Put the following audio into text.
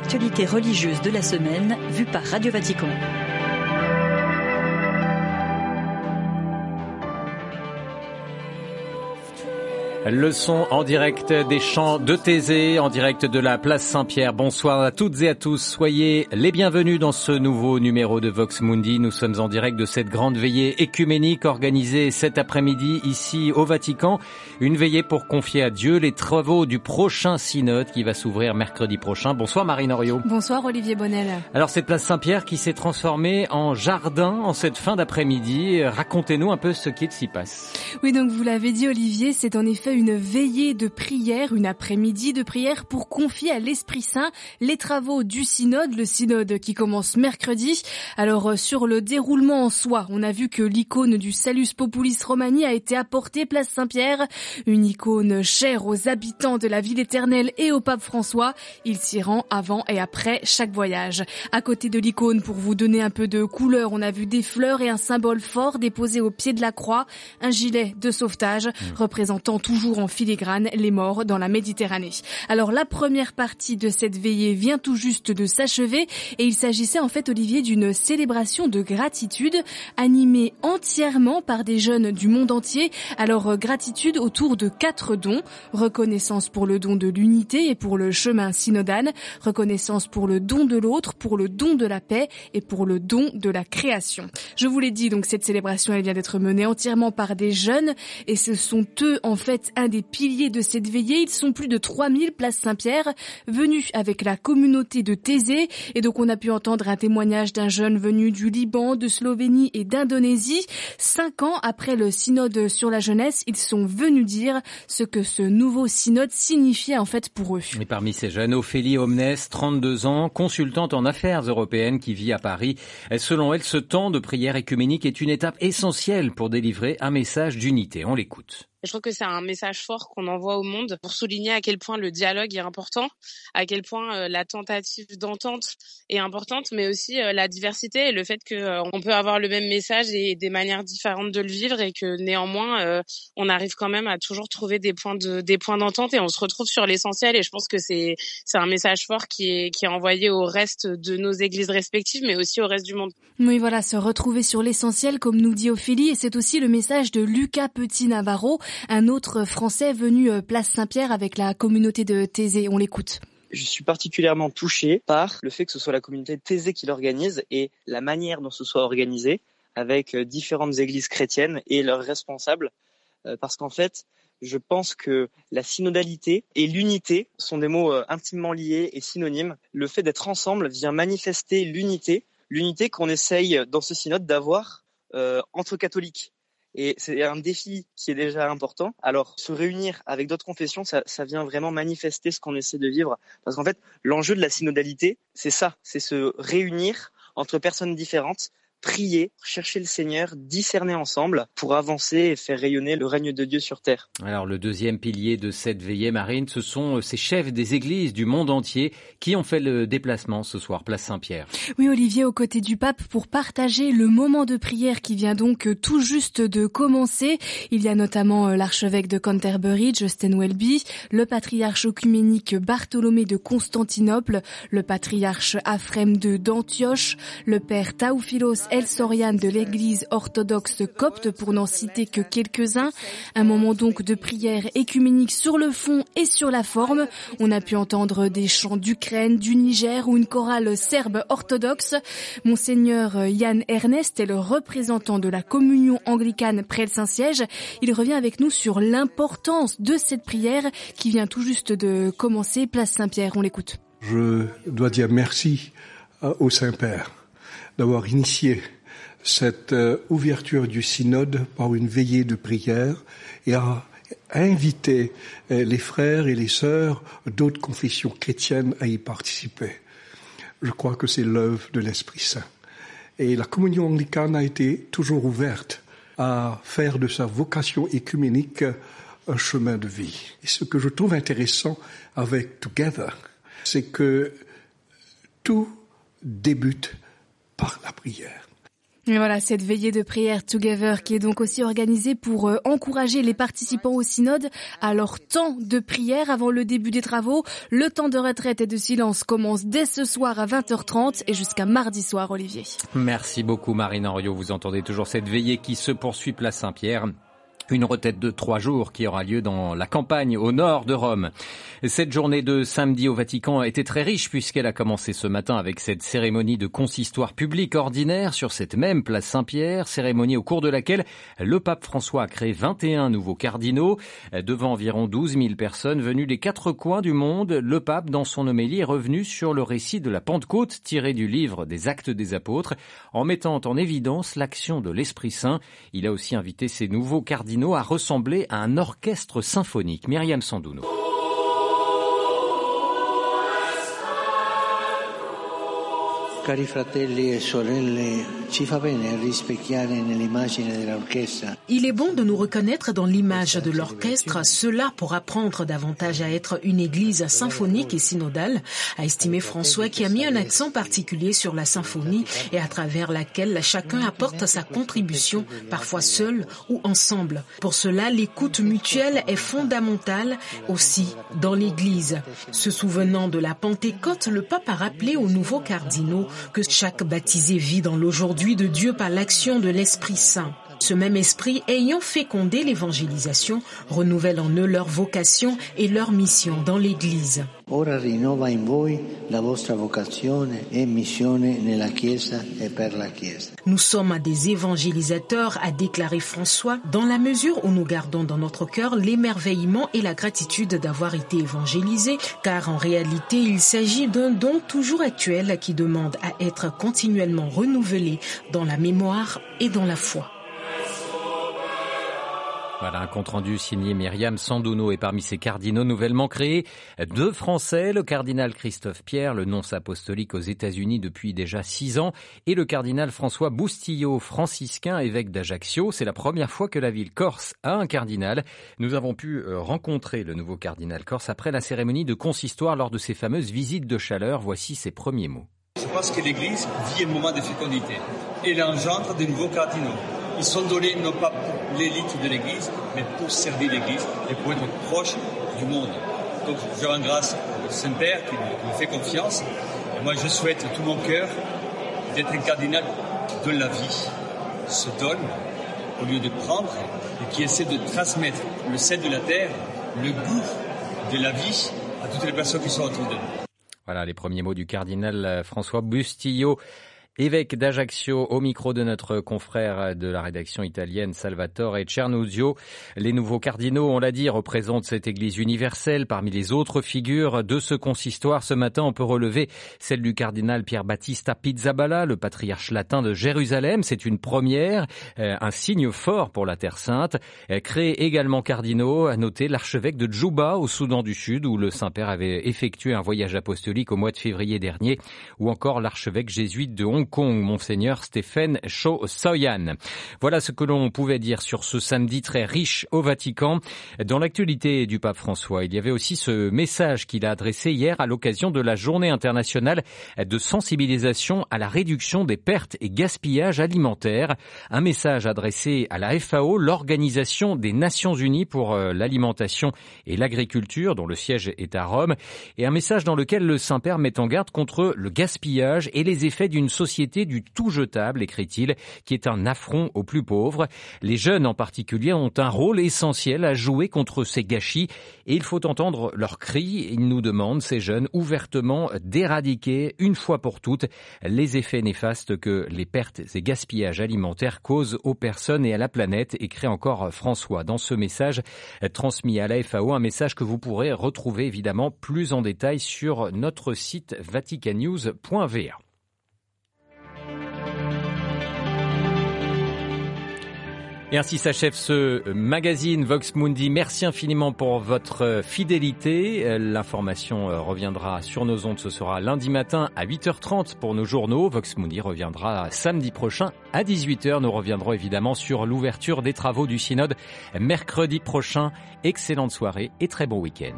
l'actualité religieuse de la semaine vue par Radio Vatican. Le son en direct des chants de Thésée, en direct de la place Saint-Pierre. Bonsoir à toutes et à tous. Soyez les bienvenus dans ce nouveau numéro de Vox Mundi. Nous sommes en direct de cette grande veillée écuménique organisée cet après-midi ici au Vatican. Une veillée pour confier à Dieu les travaux du prochain synode qui va s'ouvrir mercredi prochain. Bonsoir Marine Oriot. Bonsoir Olivier Bonnel. Alors cette place Saint-Pierre qui s'est transformée en jardin en cette fin d'après-midi. Racontez-nous un peu ce qu'il s'y passe. Oui, donc vous l'avez dit Olivier, c'est en effet une veillée de prière, une après-midi de prière pour confier à l'Esprit Saint les travaux du synode, le synode qui commence mercredi. Alors euh, sur le déroulement en soi, on a vu que l'icône du Salus Populis Romani a été apportée place Saint-Pierre, une icône chère aux habitants de la ville éternelle et au pape François. Il s'y rend avant et après chaque voyage. À côté de l'icône, pour vous donner un peu de couleur, on a vu des fleurs et un symbole fort déposé au pied de la croix, un gilet de sauvetage mmh. représentant toujours en filigrane les morts dans la Méditerranée. Alors la première partie de cette veillée vient tout juste de s'achever et il s'agissait en fait Olivier d'une célébration de gratitude animée entièrement par des jeunes du monde entier. Alors euh, gratitude autour de quatre dons, reconnaissance pour le don de l'unité et pour le chemin synodal, reconnaissance pour le don de l'autre, pour le don de la paix et pour le don de la création. Je vous l'ai dit donc cette célébration elle vient d'être menée entièrement par des jeunes et ce sont eux en fait un des piliers de cette veillée. Ils sont plus de 3000 places Saint-Pierre venus avec la communauté de Thésée. Et donc on a pu entendre un témoignage d'un jeune venu du Liban, de Slovénie et d'Indonésie. Cinq ans après le synode sur la jeunesse, ils sont venus dire ce que ce nouveau synode signifiait en fait pour eux. Et parmi ces jeunes, Ophélie Omnes, 32 ans, consultante en affaires européennes qui vit à Paris. Selon elle, ce temps de prière écuménique est une étape essentielle pour délivrer un message d'unité. On l'écoute. Je trouve que c'est un message fort qu'on envoie au monde pour souligner à quel point le dialogue est important, à quel point euh, la tentative d'entente est importante, mais aussi euh, la diversité et le fait que euh, peut avoir le même message et des manières différentes de le vivre et que néanmoins on arrive quand même à toujours trouver des points de des points d'entente et on se retrouve sur l'essentiel. Et je pense que c'est c'est un message fort qui est qui est envoyé au reste de nos églises respectives, mais aussi au reste du monde. Oui, voilà, se retrouver sur l'essentiel, comme nous dit Ophélie, et c'est aussi le message de Lucas Petit Navarro un autre Français venu euh, place Saint-Pierre avec la communauté de Thésée. On l'écoute. Je suis particulièrement touché par le fait que ce soit la communauté de Thésée qui l'organise et la manière dont ce soit organisé avec euh, différentes églises chrétiennes et leurs responsables. Euh, parce qu'en fait, je pense que la synodalité et l'unité sont des mots intimement liés et synonymes. Le fait d'être ensemble vient manifester l'unité, l'unité qu'on essaye dans ce synode d'avoir entre catholiques. Et c'est un défi qui est déjà important. Alors, se réunir avec d'autres confessions, ça, ça, vient vraiment manifester ce qu'on essaie de vivre. Parce qu'en fait, l'enjeu de la synodalité, c'est ça, c'est se réunir entre personnes différentes prier, chercher le Seigneur, discerner ensemble pour avancer et faire rayonner le règne de Dieu sur terre. Alors le deuxième pilier de cette veillée marine, ce sont euh, ces chefs des églises du monde entier qui ont fait le déplacement ce soir, place Saint-Pierre. Oui Olivier, aux côtés du pape pour partager le moment de prière qui vient donc euh, tout juste de commencer. Il y a notamment euh, l'archevêque de Canterbury, Justin Welby, le patriarche œcuménique Bartholomé de Constantinople, le patriarche Aphrem de d'Antioche, le père Taoufilos El Sorian de l'église orthodoxe copte pour n'en citer que quelques-uns. Un moment donc de prière écuménique sur le fond et sur la forme. On a pu entendre des chants d'Ukraine, du Niger ou une chorale serbe orthodoxe. Monseigneur Yann Ernest est le représentant de la communion anglicane près le Saint-Siège. Il revient avec nous sur l'importance de cette prière qui vient tout juste de commencer place Saint-Pierre. On l'écoute. Je dois dire merci au Saint-Père d'avoir initié cette euh, ouverture du synode par une veillée de prière et à inviter euh, les frères et les sœurs d'autres confessions chrétiennes à y participer. Je crois que c'est l'œuvre de l'Esprit Saint. Et la communion anglicane a été toujours ouverte à faire de sa vocation écuménique un chemin de vie. Et ce que je trouve intéressant avec Together, c'est que tout débute par la prière. Et voilà, cette veillée de prière Together qui est donc aussi organisée pour euh, encourager les participants au synode à leur temps de prière avant le début des travaux. Le temps de retraite et de silence commence dès ce soir à 20h30 et jusqu'à mardi soir, Olivier. Merci beaucoup Marine Henriot. Vous entendez toujours cette veillée qui se poursuit place Saint-Pierre. Une retraite de trois jours qui aura lieu dans la campagne au nord de Rome. Cette journée de samedi au Vatican a été très riche puisqu'elle a commencé ce matin avec cette cérémonie de consistoire public ordinaire sur cette même place Saint-Pierre, cérémonie au cours de laquelle le pape François a créé 21 nouveaux cardinaux devant environ 12 000 personnes venues des quatre coins du monde. Le pape, dans son homélie, est revenu sur le récit de la Pentecôte tiré du livre des Actes des Apôtres en mettant en évidence l'action de l'Esprit Saint. Il a aussi invité ses nouveaux cardinaux a ressemblé à un orchestre symphonique. Myriam Sandouno. E. Il est bon de nous reconnaître dans l'image de l'orchestre, cela pour apprendre davantage à être une église symphonique et synodale, a estimé François qui a mis un accent particulier sur la symphonie et à travers laquelle chacun apporte sa contribution, parfois seul ou ensemble. Pour cela, l'écoute mutuelle est fondamentale aussi dans l'église. Se souvenant de la Pentecôte, le pape a rappelé aux nouveaux cardinaux que chaque baptisé vit dans l'aujourd'hui de Dieu par l'action de l'Esprit Saint. Ce même esprit ayant fécondé l'évangélisation renouvelle en eux leur vocation et leur mission dans l'Église. Ora rinnova in voi la vostra vocazione e missione nella Chiesa e per la Chiesa. Nous sommes des évangélisateurs, a déclaré François, dans la mesure où nous gardons dans notre cœur l'émerveillement et la gratitude d'avoir été évangélisés, car en réalité il s'agit d'un don toujours actuel qui demande à être continuellement renouvelé dans la mémoire et dans la foi. Voilà un compte-rendu signé Myriam Sandouno et parmi ces cardinaux nouvellement créés, deux Français, le cardinal Christophe Pierre, le nonce apostolique aux États-Unis depuis déjà six ans, et le cardinal François Boustillot, franciscain, évêque d'Ajaccio. C'est la première fois que la ville corse a un cardinal. Nous avons pu euh, rencontrer le nouveau cardinal corse après la cérémonie de consistoire lors de ses fameuses visites de chaleur. Voici ses premiers mots. Je pense que l'Église vit un moment de fécondité. Elle engendre de nouveaux cardinaux. Ils sont donnés non pas pour l'élite de l'Église, mais pour servir l'Église et pour être proche du monde. Donc je rends grâce au Saint-Père qui me fait confiance. Moi je souhaite tout mon cœur d'être un cardinal de la vie, se donne au lieu de prendre et qui essaie de transmettre le sel de la terre, le goût de la vie à toutes les personnes qui sont autour de nous. Voilà les premiers mots du cardinal François Bustillo évêque d'Ajaccio, au micro de notre confrère de la rédaction italienne Salvatore Cernuzio. Les nouveaux cardinaux, on l'a dit, représentent cette Église universelle. Parmi les autres figures de ce consistoire, ce matin, on peut relever celle du cardinal Pierre Battista Pizzaballa, le patriarche latin de Jérusalem. C'est une première, euh, un signe fort pour la Terre Sainte. Euh, créé également cardinaux, à noter l'archevêque de Djouba, au Soudan du Sud, où le Saint-Père avait effectué un voyage apostolique au mois de février dernier, ou encore l'archevêque jésuite de Hong Monseigneur Stéphane Cho Soyan. Voilà ce que l'on pouvait dire sur ce samedi très riche au Vatican. Dans l'actualité du pape François, il y avait aussi ce message qu'il a adressé hier à l'occasion de la journée internationale de sensibilisation à la réduction des pertes et gaspillages alimentaires. Un message adressé à la FAO, l'Organisation des Nations Unies pour euh, l'alimentation et l'agriculture, dont le siège est à Rome, et un message dans lequel le Saint-Père met en garde contre le gaspillage et les effets d'une société du tout jetable, écrit-il, qui est un affront aux plus pauvres. Les jeunes en particulier ont un rôle essentiel à jouer contre ces gâchis et il faut entendre leurs cris. Ils nous demandent, ces jeunes, ouvertement d'éradiquer une fois pour toutes les effets néfastes que les pertes et gaspillages alimentaires causent aux personnes et à la planète, écrit encore François dans ce message transmis à la FAO, un message que vous pourrez retrouver évidemment plus en détail sur notre site vaticanews.va. Et ainsi s'achève ce magazine Vox Mundi. Merci infiniment pour votre fidélité. L'information reviendra sur nos ondes. Ce sera lundi matin à 8h30 pour nos journaux. Vox Mundi reviendra samedi prochain à 18h. Nous reviendrons évidemment sur l'ouverture des travaux du synode mercredi prochain. Excellente soirée et très bon week-end.